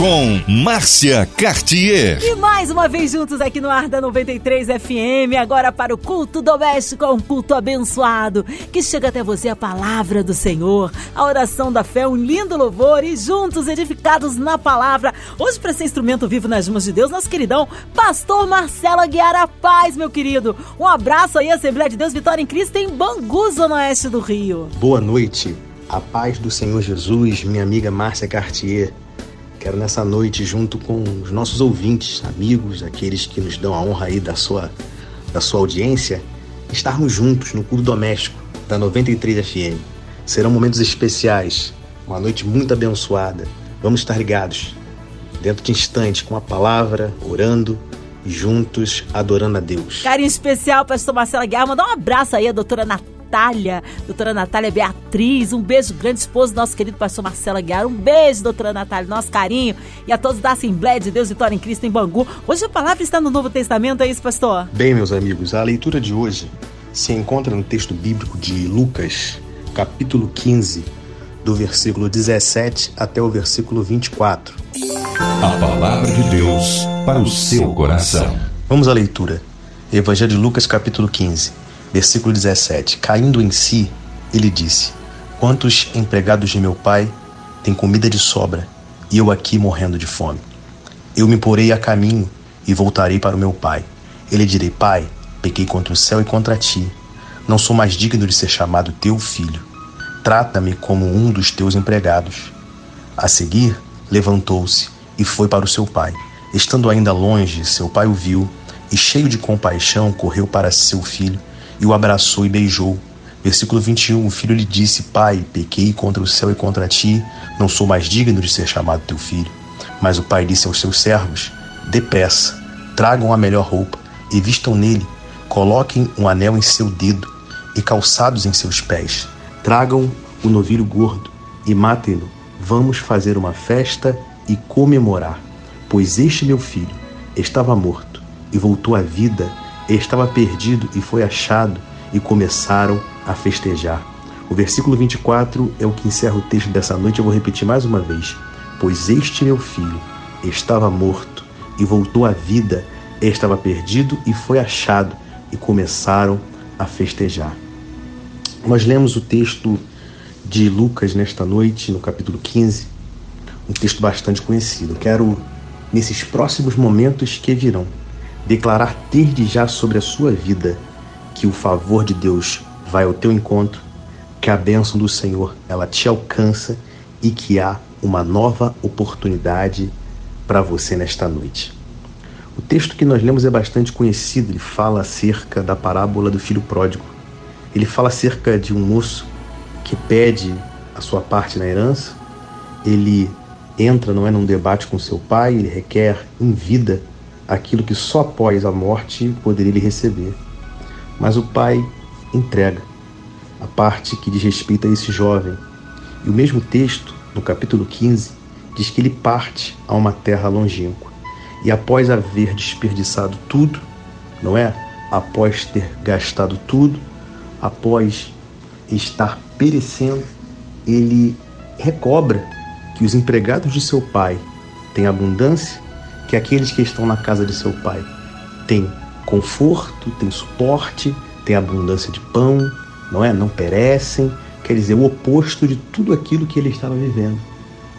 Com Márcia Cartier. E mais uma vez juntos aqui no Ar da 93 FM, agora para o culto doméstico, um culto abençoado, que chega até você a palavra do Senhor, a oração da fé, um lindo louvor e juntos edificados na palavra. Hoje, para ser instrumento vivo nas mãos de Deus, nosso queridão Pastor Marcelo Aguiar a Paz, meu querido. Um abraço aí, Assembleia de Deus Vitória em Cristo, em Bangu, Zona Oeste do Rio. Boa noite, a paz do Senhor Jesus, minha amiga Márcia Cartier. Quero nessa noite, junto com os nossos ouvintes, amigos, aqueles que nos dão a honra aí da sua, da sua audiência, estarmos juntos no culto doméstico da 93 FM. Serão momentos especiais, uma noite muito abençoada. Vamos estar ligados, dentro de instantes, com a palavra, orando juntos adorando a Deus. Carinho especial, pastor Marcelo Guerra. Mandar um abraço aí à doutora Natália. Natália, doutora Natália Beatriz, um beijo grande, esposo do nosso querido pastor Marcelo Aguiar, um beijo, doutora Natália, nosso carinho, e a todos da Assembleia de Deus Vitória em Cristo em Bangu. Hoje a palavra está no Novo Testamento, é isso, pastor? Bem, meus amigos, a leitura de hoje se encontra no texto bíblico de Lucas, capítulo 15, do versículo 17 até o versículo 24. A palavra de Deus para o seu coração. Vamos à leitura. Evangelho de Lucas, capítulo 15 Versículo 17: Caindo em si, ele disse: Quantos empregados de meu pai têm comida de sobra e eu aqui morrendo de fome? Eu me porei a caminho e voltarei para o meu pai. Ele direi: Pai, pequei contra o céu e contra ti. Não sou mais digno de ser chamado teu filho. Trata-me como um dos teus empregados. A seguir, levantou-se e foi para o seu pai. Estando ainda longe, seu pai o viu e, cheio de compaixão, correu para seu filho e o abraçou e beijou. Versículo 21: O filho lhe disse: Pai, pequei contra o céu e contra ti, não sou mais digno de ser chamado teu filho. Mas o pai disse aos seus servos: Depressa, tragam a melhor roupa e vistam nele, coloquem um anel em seu dedo e calçados em seus pés. Tragam o novilho gordo e matem-no. Vamos fazer uma festa e comemorar, pois este meu filho estava morto e voltou à vida estava perdido e foi achado, e começaram a festejar. O versículo 24 é o que encerra o texto dessa noite. Eu vou repetir mais uma vez. Pois este meu filho estava morto e voltou à vida, estava perdido e foi achado, e começaram a festejar. Nós lemos o texto de Lucas nesta noite, no capítulo 15, um texto bastante conhecido. Quero, nesses próximos momentos que virão, declarar desde já sobre a sua vida que o favor de Deus vai ao teu encontro, que a bênção do Senhor ela te alcança e que há uma nova oportunidade para você nesta noite. O texto que nós lemos é bastante conhecido, ele fala acerca da parábola do filho pródigo. Ele fala acerca de um moço que pede a sua parte na herança, ele entra, não é, num debate com seu pai, ele requer em vida aquilo que só após a morte poderia ele receber. Mas o pai entrega a parte que diz respeito a esse jovem. E o mesmo texto, no capítulo 15, diz que ele parte a uma terra longínqua. E após haver desperdiçado tudo, não é? Após ter gastado tudo, após estar perecendo, ele recobra que os empregados de seu pai têm abundância que aqueles que estão na casa de seu pai têm conforto, têm suporte, têm abundância de pão, não é? Não perecem. Quer dizer, o oposto de tudo aquilo que ele estava vivendo.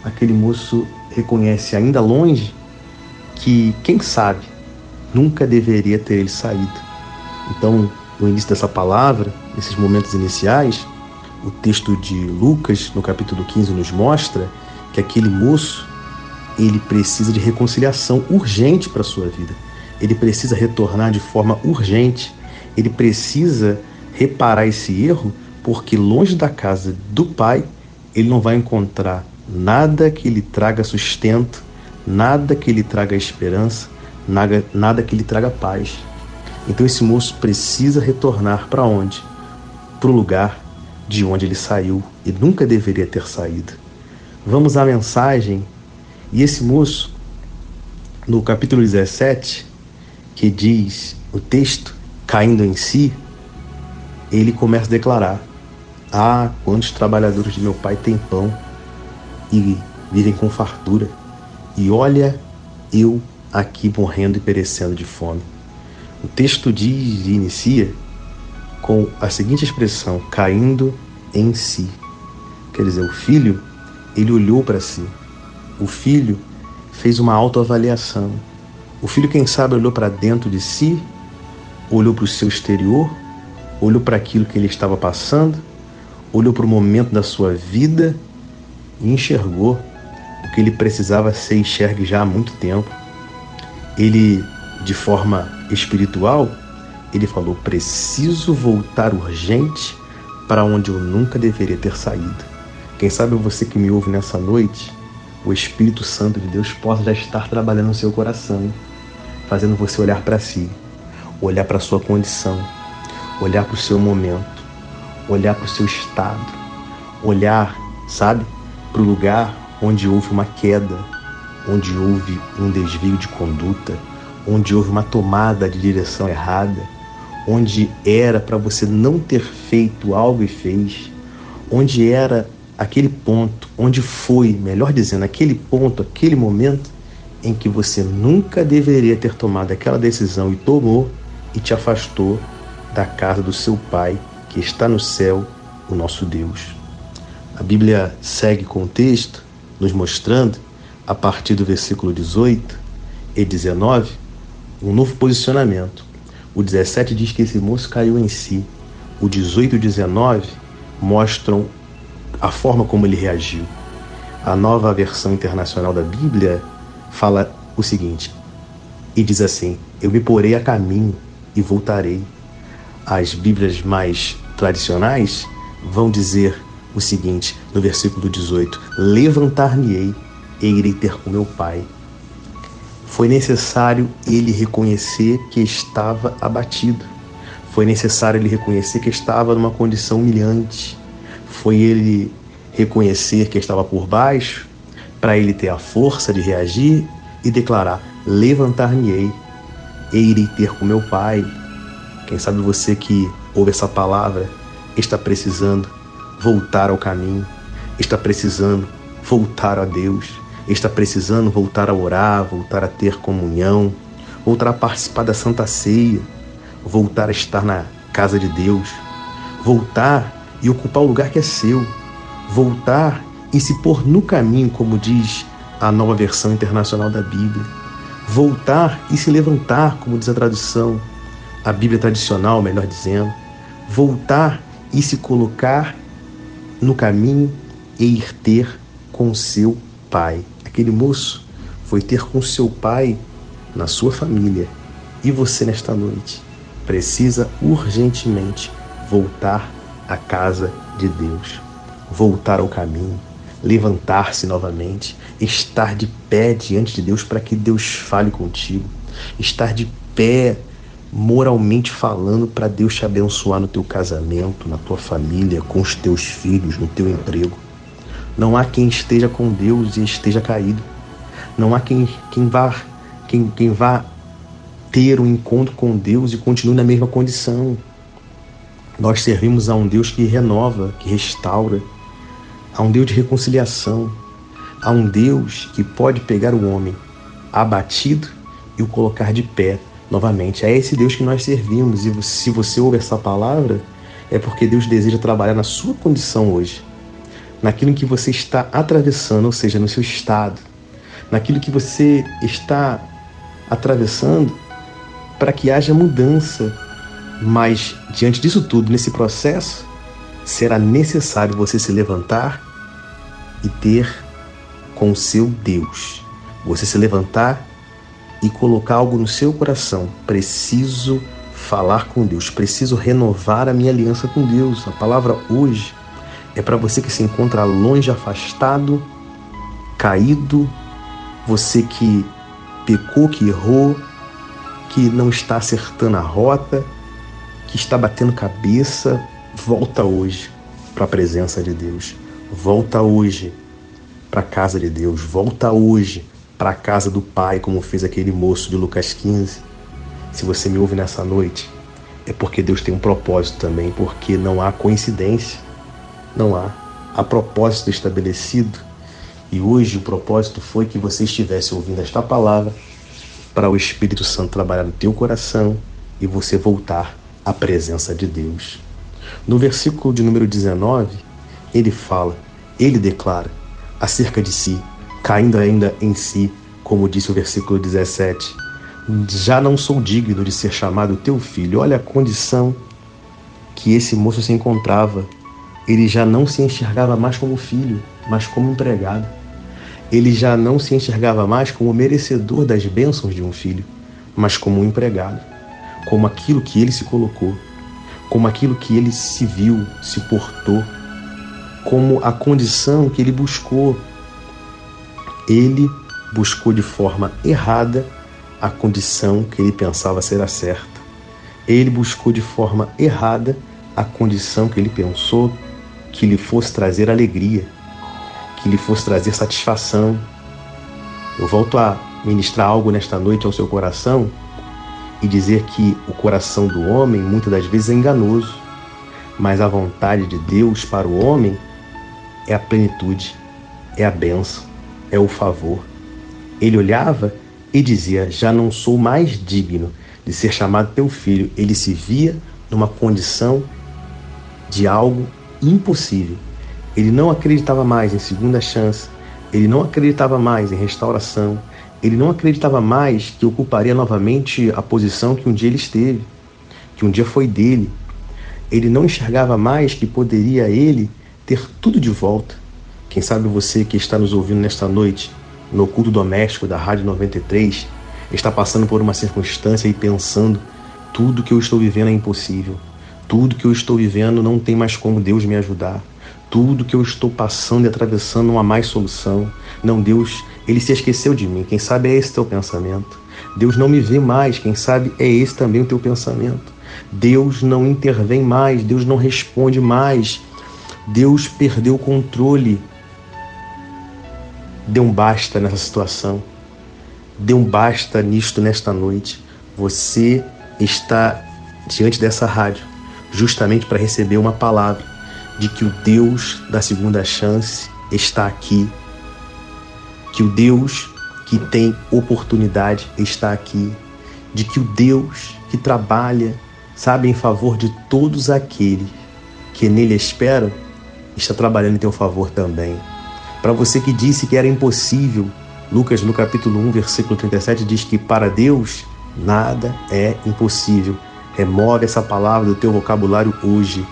Aquele moço reconhece ainda longe que, quem sabe, nunca deveria ter ele saído. Então, no início dessa palavra, nesses momentos iniciais, o texto de Lucas, no capítulo 15, nos mostra que aquele moço ele precisa de reconciliação urgente para a sua vida. Ele precisa retornar de forma urgente. Ele precisa reparar esse erro, porque longe da casa do pai, ele não vai encontrar nada que lhe traga sustento, nada que lhe traga esperança, nada, nada que lhe traga paz. Então esse moço precisa retornar para onde? Para o lugar de onde ele saiu e nunca deveria ter saído. Vamos à mensagem e esse moço, no capítulo 17, que diz o texto, caindo em si, ele começa a declarar: Ah, quantos trabalhadores de meu pai têm pão e vivem com fartura, e olha eu aqui morrendo e perecendo de fome. O texto diz e inicia com a seguinte expressão: caindo em si. Quer dizer, o filho, ele olhou para si. O filho fez uma autoavaliação. O filho, quem sabe, olhou para dentro de si, olhou para o seu exterior, olhou para aquilo que ele estava passando, olhou para o momento da sua vida e enxergou o que ele precisava ser enxergue já há muito tempo. Ele, de forma espiritual, ele falou: preciso voltar urgente para onde eu nunca deveria ter saído. Quem sabe você que me ouve nessa noite, o Espírito Santo de Deus possa já estar trabalhando no seu coração, fazendo você olhar para si, olhar para a sua condição, olhar para o seu momento, olhar para o seu estado, olhar, sabe, para o lugar onde houve uma queda, onde houve um desvio de conduta, onde houve uma tomada de direção errada, onde era para você não ter feito algo e fez, onde era aquele ponto, onde foi, melhor dizendo, aquele ponto, aquele momento em que você nunca deveria ter tomado aquela decisão e tomou e te afastou da casa do seu Pai que está no céu, o nosso Deus. A Bíblia segue com o texto, nos mostrando, a partir do versículo 18 e 19, um novo posicionamento. O 17 diz que esse moço caiu em si. O 18 e o 19 mostram a forma como ele reagiu. A nova versão internacional da Bíblia fala o seguinte: e diz assim: Eu me porei a caminho e voltarei. As Bíblias mais tradicionais vão dizer o seguinte, no versículo 18: Levantar-me-ei e irei ter com meu pai. Foi necessário ele reconhecer que estava abatido. Foi necessário ele reconhecer que estava numa condição humilhante foi ele reconhecer que estava por baixo, para ele ter a força de reagir e declarar: Levantar-me-ei e irei ter com meu Pai. Quem sabe você que ouve essa palavra está precisando voltar ao caminho, está precisando voltar a Deus, está precisando voltar a orar, voltar a ter comunhão, voltar a participar da Santa Ceia, voltar a estar na casa de Deus, voltar e ocupar o lugar que é seu, voltar e se pôr no caminho, como diz a nova versão internacional da Bíblia, voltar e se levantar, como diz a tradução, a Bíblia tradicional, melhor dizendo, voltar e se colocar no caminho e ir ter com seu pai. Aquele moço foi ter com seu pai na sua família. E você nesta noite precisa urgentemente voltar a casa de Deus, voltar ao caminho, levantar-se novamente, estar de pé diante de Deus para que Deus fale contigo, estar de pé moralmente falando para Deus te abençoar no teu casamento, na tua família, com os teus filhos, no teu emprego. Não há quem esteja com Deus e esteja caído. Não há quem, quem, vá, quem, quem vá ter um encontro com Deus e continue na mesma condição. Nós servimos a um Deus que renova, que restaura, a um Deus de reconciliação, a um Deus que pode pegar o homem abatido e o colocar de pé novamente. É esse Deus que nós servimos. E se você ouve essa palavra, é porque Deus deseja trabalhar na sua condição hoje, naquilo que você está atravessando, ou seja, no seu estado, naquilo que você está atravessando, para que haja mudança mas, diante disso tudo, nesse processo, será necessário você se levantar e ter com o seu Deus. Você se levantar e colocar algo no seu coração. Preciso falar com Deus, preciso renovar a minha aliança com Deus. A palavra hoje é para você que se encontra longe, afastado, caído, você que pecou, que errou, que não está acertando a rota que está batendo cabeça, volta hoje para a presença de Deus. Volta hoje para a casa de Deus. Volta hoje para a casa do Pai, como fez aquele moço de Lucas 15. se você me ouve nessa noite, é porque Deus tem um propósito também, porque não há coincidência, não há. Há propósito estabelecido. E hoje o propósito foi que você estivesse ouvindo esta palavra para o Espírito Santo trabalhar no teu coração e você voltar à presença de Deus. No versículo de número 19, ele fala, ele declara acerca de si, caindo ainda em si, como disse o versículo 17: Já não sou digno de ser chamado teu filho. Olha a condição que esse moço se encontrava. Ele já não se enxergava mais como filho, mas como empregado. Ele já não se enxergava mais como merecedor das bênçãos de um filho, mas como um empregado, como aquilo que ele se colocou, como aquilo que ele se viu, se portou, como a condição que ele buscou. Ele buscou de forma errada a condição que ele pensava ser a certa. Ele buscou de forma errada a condição que ele pensou que lhe fosse trazer alegria, que lhe fosse trazer satisfação. Eu volto a ministrar algo nesta noite ao seu coração e dizer que o coração do homem muitas das vezes é enganoso, mas a vontade de Deus para o homem é a plenitude, é a benção, é o favor. Ele olhava e dizia: Já não sou mais digno de ser chamado teu filho. Ele se via numa condição de algo impossível. Ele não acreditava mais em segunda chance, ele não acreditava mais em restauração, ele não acreditava mais que ocuparia novamente a posição que um dia ele esteve, que um dia foi dele. Ele não enxergava mais que poderia ele ter tudo de volta. Quem sabe você que está nos ouvindo nesta noite no culto doméstico da Rádio 93 está passando por uma circunstância e pensando: tudo que eu estou vivendo é impossível, tudo que eu estou vivendo não tem mais como Deus me ajudar, tudo que eu estou passando e atravessando não há mais solução. Não, Deus, ele se esqueceu de mim. Quem sabe é esse teu pensamento. Deus não me vê mais, quem sabe é esse também o teu pensamento. Deus não intervém mais, Deus não responde mais. Deus perdeu o controle Dê um basta nessa situação. Dê um basta nisto nesta noite. Você está diante dessa rádio justamente para receber uma palavra de que o Deus da segunda chance está aqui, que o Deus que tem oportunidade está aqui, de que o Deus que trabalha, sabe, em favor de todos aqueles que nele esperam, está trabalhando em teu favor também. Para você que disse que era impossível, Lucas no capítulo 1, versículo 37 diz que para Deus nada é impossível. Remove essa palavra do teu vocabulário hoje.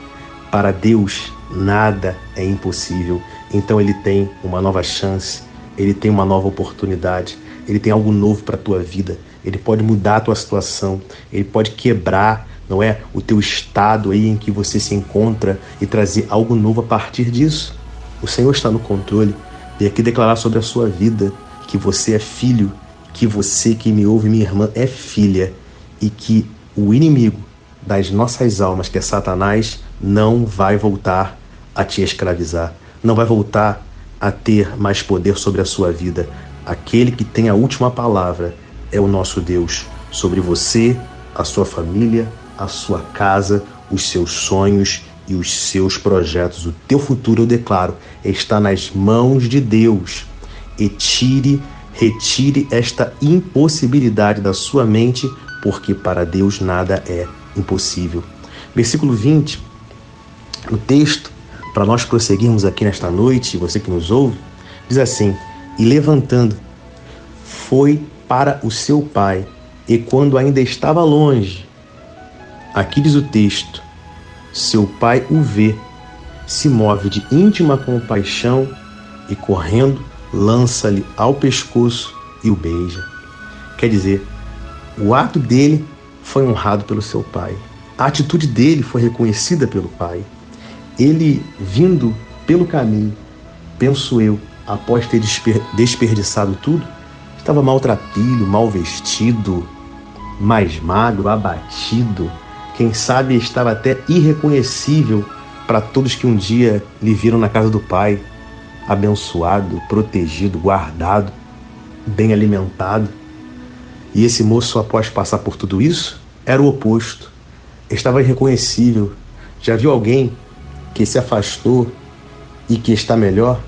Para Deus nada é impossível. Então ele tem uma nova chance, ele tem uma nova oportunidade, ele tem algo novo para a tua vida. Ele pode mudar a tua situação, ele pode quebrar, não é, o teu estado aí em que você se encontra e trazer algo novo a partir disso. O Senhor está no controle. E aqui declarar sobre a sua vida que você é filho, que você que me ouve, minha irmã, é filha e que o inimigo das nossas almas, que é Satanás, não vai voltar a te escravizar, não vai voltar a ter mais poder sobre a sua vida. Aquele que tem a última palavra é o nosso Deus sobre você, a sua família, a sua casa, os seus sonhos e os seus projetos. O teu futuro, eu declaro, está nas mãos de Deus. E tire, retire esta impossibilidade da sua mente, porque para Deus nada é impossível. Versículo 20, no texto, para nós prosseguirmos aqui nesta noite, você que nos ouve, diz assim: E levantando, foi para o seu pai, e quando ainda estava longe, aqui diz o texto, seu pai o vê, se move de íntima compaixão e, correndo, lança-lhe ao pescoço e o beija. Quer dizer, o ato dele foi honrado pelo seu pai. A atitude dele foi reconhecida pelo pai. Ele, vindo pelo caminho, penso eu, após ter desperdiçado tudo, estava maltrapilho, mal vestido, mais magro, abatido, quem sabe estava até irreconhecível para todos que um dia lhe viram na casa do Pai, abençoado, protegido, guardado, bem alimentado. E esse moço, após passar por tudo isso, era o oposto. Estava irreconhecível. Já viu alguém que se afastou e que está melhor?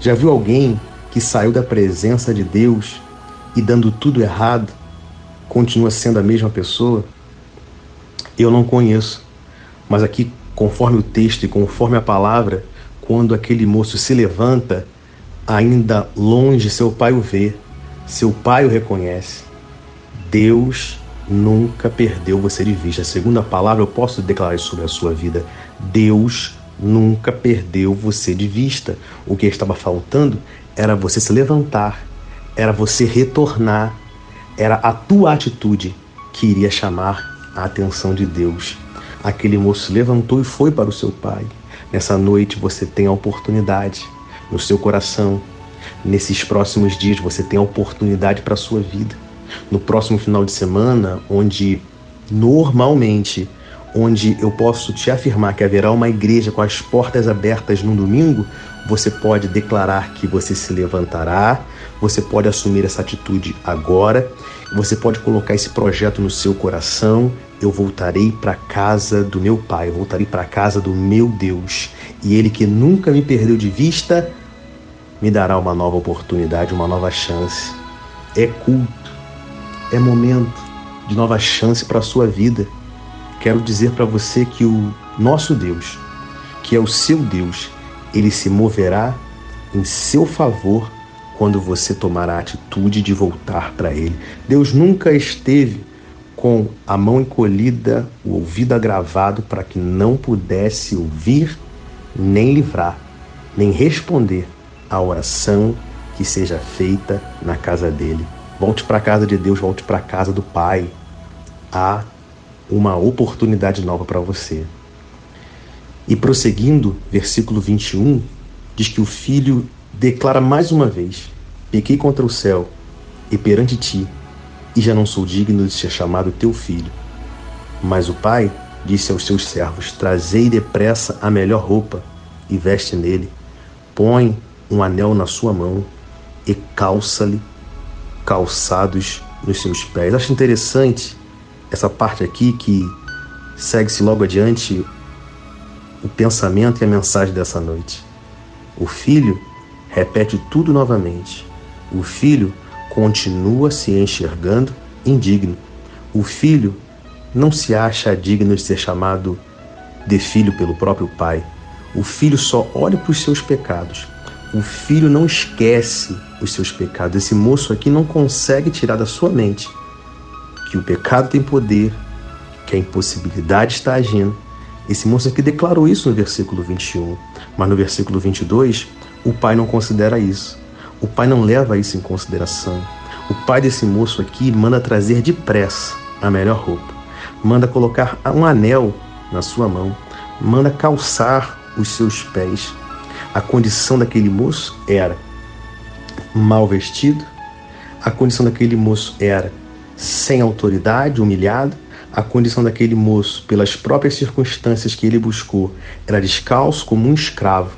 Já viu alguém que saiu da presença de Deus e dando tudo errado, continua sendo a mesma pessoa? Eu não conheço, mas aqui, conforme o texto e conforme a palavra, quando aquele moço se levanta, ainda longe seu pai o vê, seu pai o reconhece. Deus nunca perdeu você de vista. A palavra, eu posso declarar sobre a sua vida. Deus nunca perdeu você de vista. O que estava faltando era você se levantar, era você retornar, era a tua atitude que iria chamar a atenção de Deus. Aquele moço levantou e foi para o seu pai. Nessa noite você tem a oportunidade no seu coração. Nesses próximos dias você tem a oportunidade para a sua vida. No próximo final de semana, onde normalmente onde eu posso te afirmar que haverá uma igreja com as portas abertas no domingo, você pode declarar que você se levantará, você pode assumir essa atitude agora, você pode colocar esse projeto no seu coração. Eu voltarei para casa do meu Pai, voltarei para casa do meu Deus, e Ele que nunca me perdeu de vista, me dará uma nova oportunidade, uma nova chance. É culto, é momento de nova chance para a sua vida quero dizer para você que o nosso Deus, que é o seu Deus, ele se moverá em seu favor quando você tomar a atitude de voltar para ele. Deus nunca esteve com a mão encolhida, o ouvido agravado para que não pudesse ouvir, nem livrar, nem responder à oração que seja feita na casa dele. Volte para a casa de Deus, volte para a casa do Pai. Há uma oportunidade nova para você. E prosseguindo, versículo 21, diz que o filho declara mais uma vez: Pequei contra o céu e perante ti, e já não sou digno de ser chamado teu filho. Mas o pai disse aos seus servos: Trazei depressa a melhor roupa e veste nele, põe um anel na sua mão e calça-lhe calçados nos seus pés. Acho interessante essa parte aqui que segue-se logo adiante o pensamento e a mensagem dessa noite. O filho repete tudo novamente. O filho continua se enxergando indigno. O filho não se acha digno de ser chamado de filho pelo próprio pai. O filho só olha para os seus pecados. O filho não esquece os seus pecados. Esse moço aqui não consegue tirar da sua mente que o pecado tem poder, que a impossibilidade está agindo. Esse moço aqui declarou isso no versículo 21, mas no versículo 22, o pai não considera isso. O pai não leva isso em consideração. O pai desse moço aqui manda trazer depressa a melhor roupa, manda colocar um anel na sua mão, manda calçar os seus pés. A condição daquele moço era mal vestido, a condição daquele moço era sem autoridade, humilhado. A condição daquele moço, pelas próprias circunstâncias que ele buscou, era descalço como um escravo.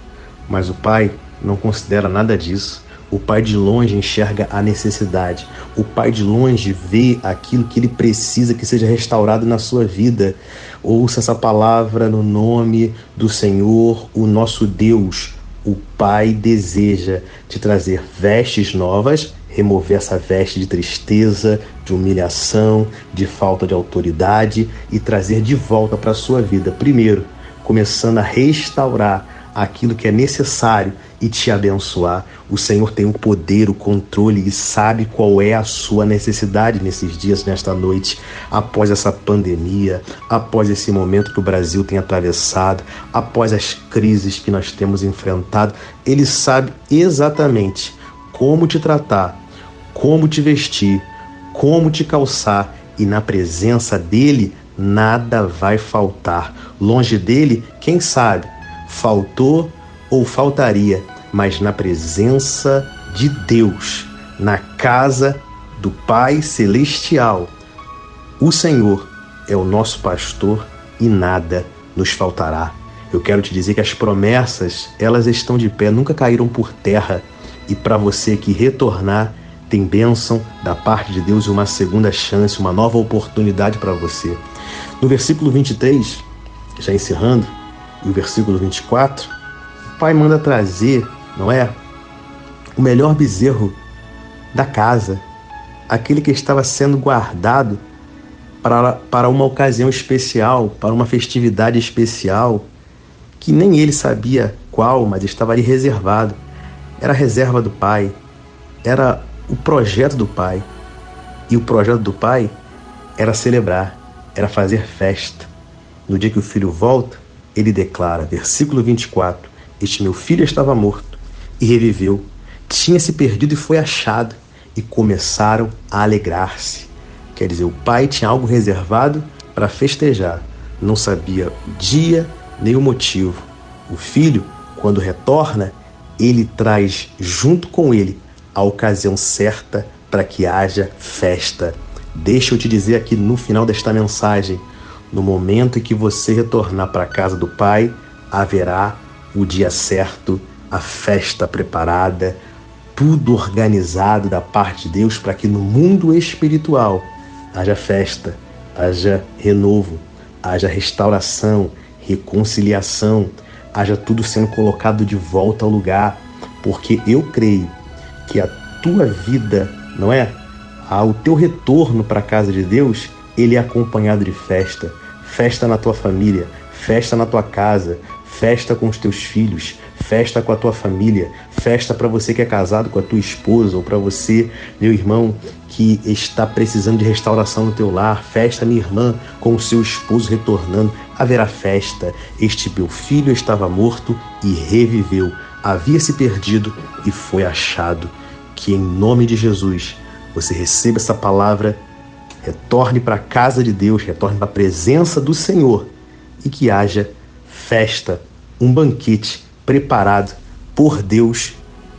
Mas o pai não considera nada disso. O pai de longe enxerga a necessidade. O pai de longe vê aquilo que ele precisa que seja restaurado na sua vida. Ouça essa palavra no nome do Senhor, o nosso Deus. O pai deseja te trazer vestes novas remover essa veste de tristeza, de humilhação, de falta de autoridade e trazer de volta para a sua vida. Primeiro, começando a restaurar aquilo que é necessário e te abençoar. O Senhor tem o poder, o controle e sabe qual é a sua necessidade nesses dias, nesta noite, após essa pandemia, após esse momento que o Brasil tem atravessado, após as crises que nós temos enfrentado. Ele sabe exatamente como te tratar como te vestir, como te calçar, e na presença dele nada vai faltar. Longe dele, quem sabe, faltou ou faltaria, mas na presença de Deus, na casa do Pai Celestial, o Senhor é o nosso pastor e nada nos faltará. Eu quero te dizer que as promessas, elas estão de pé, nunca caíram por terra. E para você que retornar, tem bênção da parte de Deus e uma segunda chance, uma nova oportunidade para você. No versículo 23, já encerrando, e o versículo 24, o pai manda trazer, não é? O melhor bezerro da casa, aquele que estava sendo guardado para, para uma ocasião especial, para uma festividade especial, que nem ele sabia qual, mas estava ali reservado. Era a reserva do pai, era o projeto do pai. E o projeto do pai era celebrar, era fazer festa. No dia que o filho volta, ele declara, versículo 24: Este meu filho estava morto e reviveu, tinha se perdido e foi achado, e começaram a alegrar-se. Quer dizer, o pai tinha algo reservado para festejar, não sabia o dia nem o motivo. O filho, quando retorna, ele traz junto com ele a ocasião certa para que haja festa. Deixa eu te dizer aqui no final desta mensagem: no momento em que você retornar para a casa do Pai, haverá o dia certo, a festa preparada, tudo organizado da parte de Deus para que no mundo espiritual haja festa, haja renovo, haja restauração, reconciliação, haja tudo sendo colocado de volta ao lugar, porque eu creio que a tua vida, não é? O teu retorno para a casa de Deus, ele é acompanhado de festa. Festa na tua família, festa na tua casa, festa com os teus filhos, festa com a tua família, festa para você que é casado com a tua esposa ou para você, meu irmão, que está precisando de restauração no teu lar, festa minha irmã com o seu esposo retornando, haverá festa. Este meu filho estava morto e reviveu, havia se perdido e foi achado. Que em nome de Jesus você receba essa palavra, retorne para a casa de Deus, retorne para a presença do Senhor e que haja festa, um banquete preparado por Deus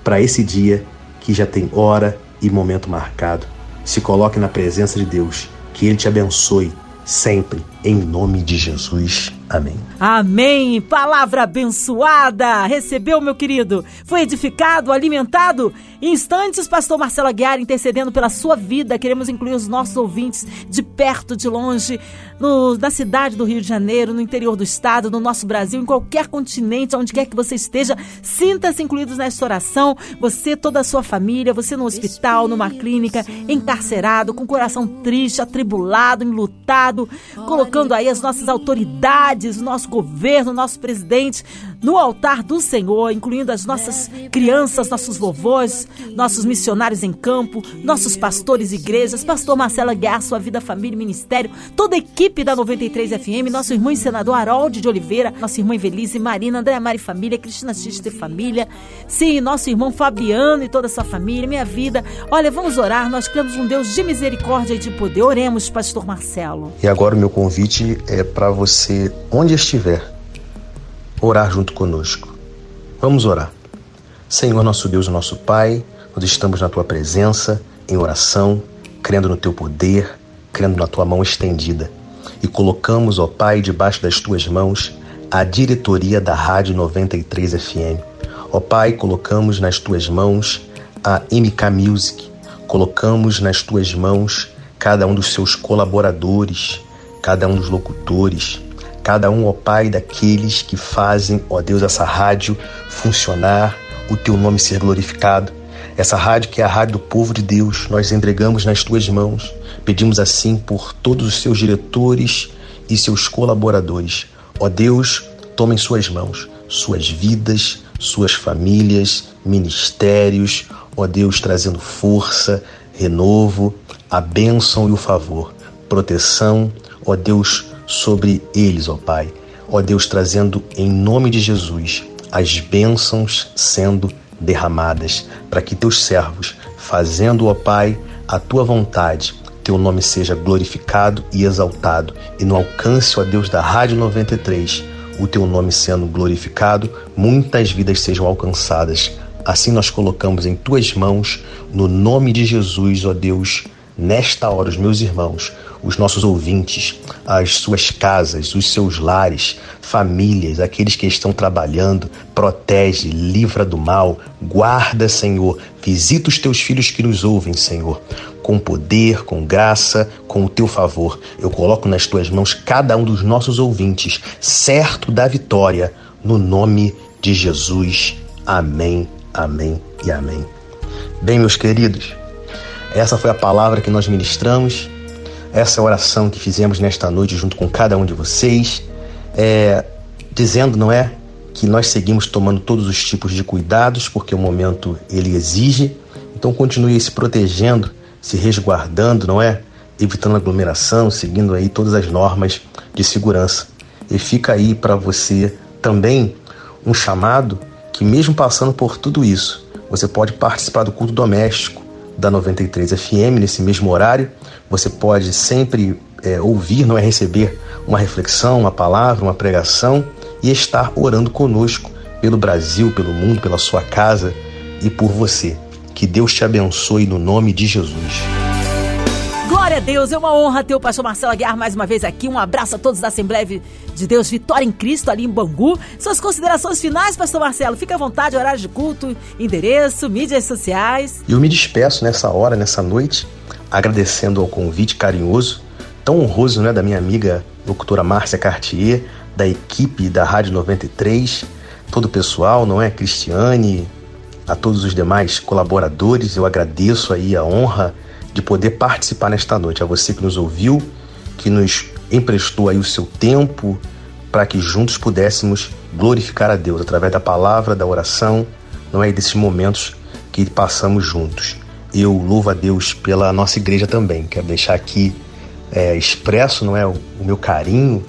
para esse dia que já tem hora e momento marcado. Se coloque na presença de Deus, que Ele te abençoe sempre, em nome de Jesus. Amém. Amém. Palavra abençoada. Recebeu, meu querido? Foi edificado, alimentado? Em instantes, pastor Marcelo Aguiar intercedendo pela sua vida. Queremos incluir os nossos ouvintes de perto, de longe, no, na cidade do Rio de Janeiro, no interior do estado, no nosso Brasil, em qualquer continente, onde quer que você esteja. Sinta-se incluídos nesta oração. Você, toda a sua família, você no hospital, numa clínica, encarcerado, com o coração triste, atribulado, enlutado, colocando aí as nossas autoridades, o nosso governo, o nosso presidente no altar do Senhor, incluindo as nossas crianças, nossos vovôs, nossos missionários em campo, nossos pastores e igrejas, pastor Marcelo Guiar, sua vida, família e ministério, toda a equipe da 93 FM, nosso irmão e senador Harold de Oliveira, nossa irmã Evelise, Marina, Andréa Mari Família, Cristina Xister Família, sim, nosso irmão Fabiano e toda a sua família, minha vida. Olha, vamos orar, nós cremos um Deus de misericórdia e de poder. Oremos, pastor Marcelo. E agora o meu convite é para você, onde estiver, orar junto conosco. Vamos orar. Senhor, nosso Deus, nosso Pai, nós estamos na tua presença, em oração, crendo no teu poder, crendo na tua mão estendida. E colocamos, ó Pai, debaixo das tuas mãos, a diretoria da Rádio 93 FM. Ó Pai, colocamos nas tuas mãos a MK Music, colocamos nas tuas mãos cada um dos seus colaboradores, cada um dos locutores, cada um, ó Pai, daqueles que fazem, ó Deus, essa rádio funcionar, o teu nome ser glorificado. Essa rádio que é a rádio do povo de Deus, nós entregamos nas tuas mãos. Pedimos assim por todos os seus diretores e seus colaboradores. Ó Deus, toma em suas mãos suas vidas, suas famílias, ministérios, ó Deus, trazendo força, renovo, a bênção e o favor, proteção, ó Deus, sobre eles, ó Pai. Ó Deus, trazendo em nome de Jesus as bênçãos sendo derramadas, para que teus servos, fazendo, ó Pai, a tua vontade, teu nome seja glorificado e exaltado, e no alcance, ó Deus, da Rádio 93, o teu nome sendo glorificado, muitas vidas sejam alcançadas. Assim nós colocamos em tuas mãos, no nome de Jesus, ó Deus, nesta hora, os meus irmãos, os nossos ouvintes, as suas casas, os seus lares, famílias, aqueles que estão trabalhando, protege, livra do mal, guarda, Senhor, visita os teus filhos que nos ouvem, Senhor, com poder, com graça, com o teu favor. Eu coloco nas tuas mãos cada um dos nossos ouvintes, certo da vitória, no nome de Jesus. Amém, amém e amém. Bem, meus queridos, essa foi a palavra que nós ministramos, essa oração que fizemos nesta noite junto com cada um de vocês, é, dizendo, não é, que nós seguimos tomando todos os tipos de cuidados, porque o momento ele exige. Então continue se protegendo, se resguardando, não é? Evitando aglomeração, seguindo aí todas as normas de segurança. E fica aí para você também um chamado que mesmo passando por tudo isso, você pode participar do culto doméstico da 93 FM nesse mesmo horário. Você pode sempre é, ouvir, não é receber uma reflexão, uma palavra, uma pregação e estar orando conosco pelo Brasil, pelo mundo, pela sua casa e por você. Que Deus te abençoe no nome de Jesus. Glória a Deus, é uma honra ter o pastor Marcelo Aguiar mais uma vez aqui. Um abraço a todos da Assembleia de Deus Vitória em Cristo, ali em Bangu. Suas considerações finais, pastor Marcelo, fique à vontade, horário de culto, endereço, mídias sociais. Eu me despeço nessa hora, nessa noite, agradecendo ao convite carinhoso, tão honroso, né, da minha amiga locutora Márcia Cartier, da equipe da Rádio 93, todo o pessoal, não é? Cristiane, a todos os demais colaboradores, eu agradeço aí a honra de poder participar nesta noite. A você que nos ouviu, que nos emprestou aí o seu tempo para que juntos pudéssemos glorificar a Deus através da palavra, da oração, não é desses momentos que passamos juntos. Eu louvo a Deus pela nossa igreja também. Quero deixar aqui é, expresso, não é, o, meu carinho,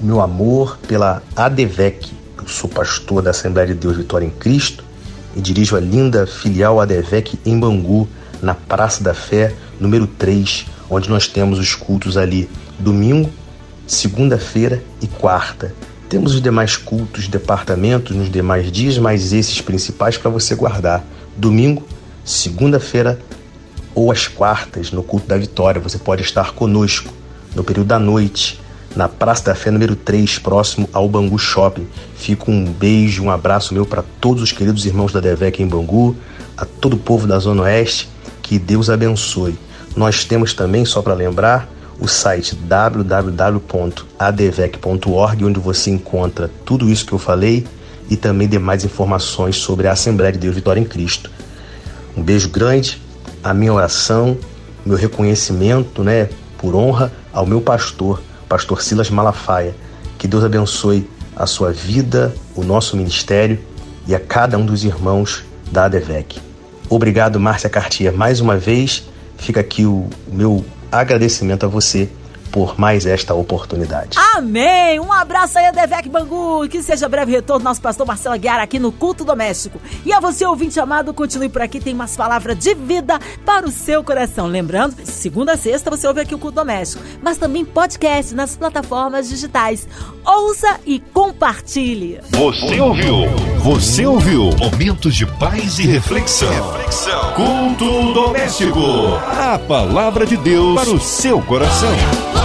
o meu amor pela ADVEC. Eu sou pastor da Assembleia de Deus Vitória em Cristo e dirijo a linda filial ADVEC em Bangu, na Praça da Fé, número 3, onde nós temos os cultos ali domingo, segunda-feira e quarta. Temos os demais cultos, departamentos nos demais dias, mas esses principais para você guardar. Domingo, segunda-feira ou às quartas, no culto da vitória, você pode estar conosco no período da noite, na Praça da Fé número 3, próximo ao Bangu Shopping. Fico um beijo, um abraço meu para todos os queridos irmãos da Devec em Bangu, a todo o povo da Zona Oeste que Deus abençoe. Nós temos também, só para lembrar, o site www.advec.org, onde você encontra tudo isso que eu falei e também demais informações sobre a Assembleia de Deus Vitória em Cristo. Um beijo grande, a minha oração, meu reconhecimento, né, por honra ao meu pastor, pastor Silas Malafaia. Que Deus abençoe a sua vida, o nosso ministério e a cada um dos irmãos da ADVEC. Obrigado, Márcia Cartier, mais uma vez. Fica aqui o meu agradecimento a você por mais esta oportunidade. Amém! Um abraço aí a Devec Bangu, que seja breve retorno nosso pastor Marcelo Aguiar aqui no Culto Doméstico. E a você, ouvinte amado, continue por aqui, tem umas palavras de vida para o seu coração. Lembrando, segunda a sexta você ouve aqui o Culto Doméstico, mas também podcast nas plataformas digitais. Ouça e compartilhe. Você ouviu? Você ouviu? Momentos de paz e reflexão. reflexão. Culto Doméstico. A palavra de Deus para o seu coração.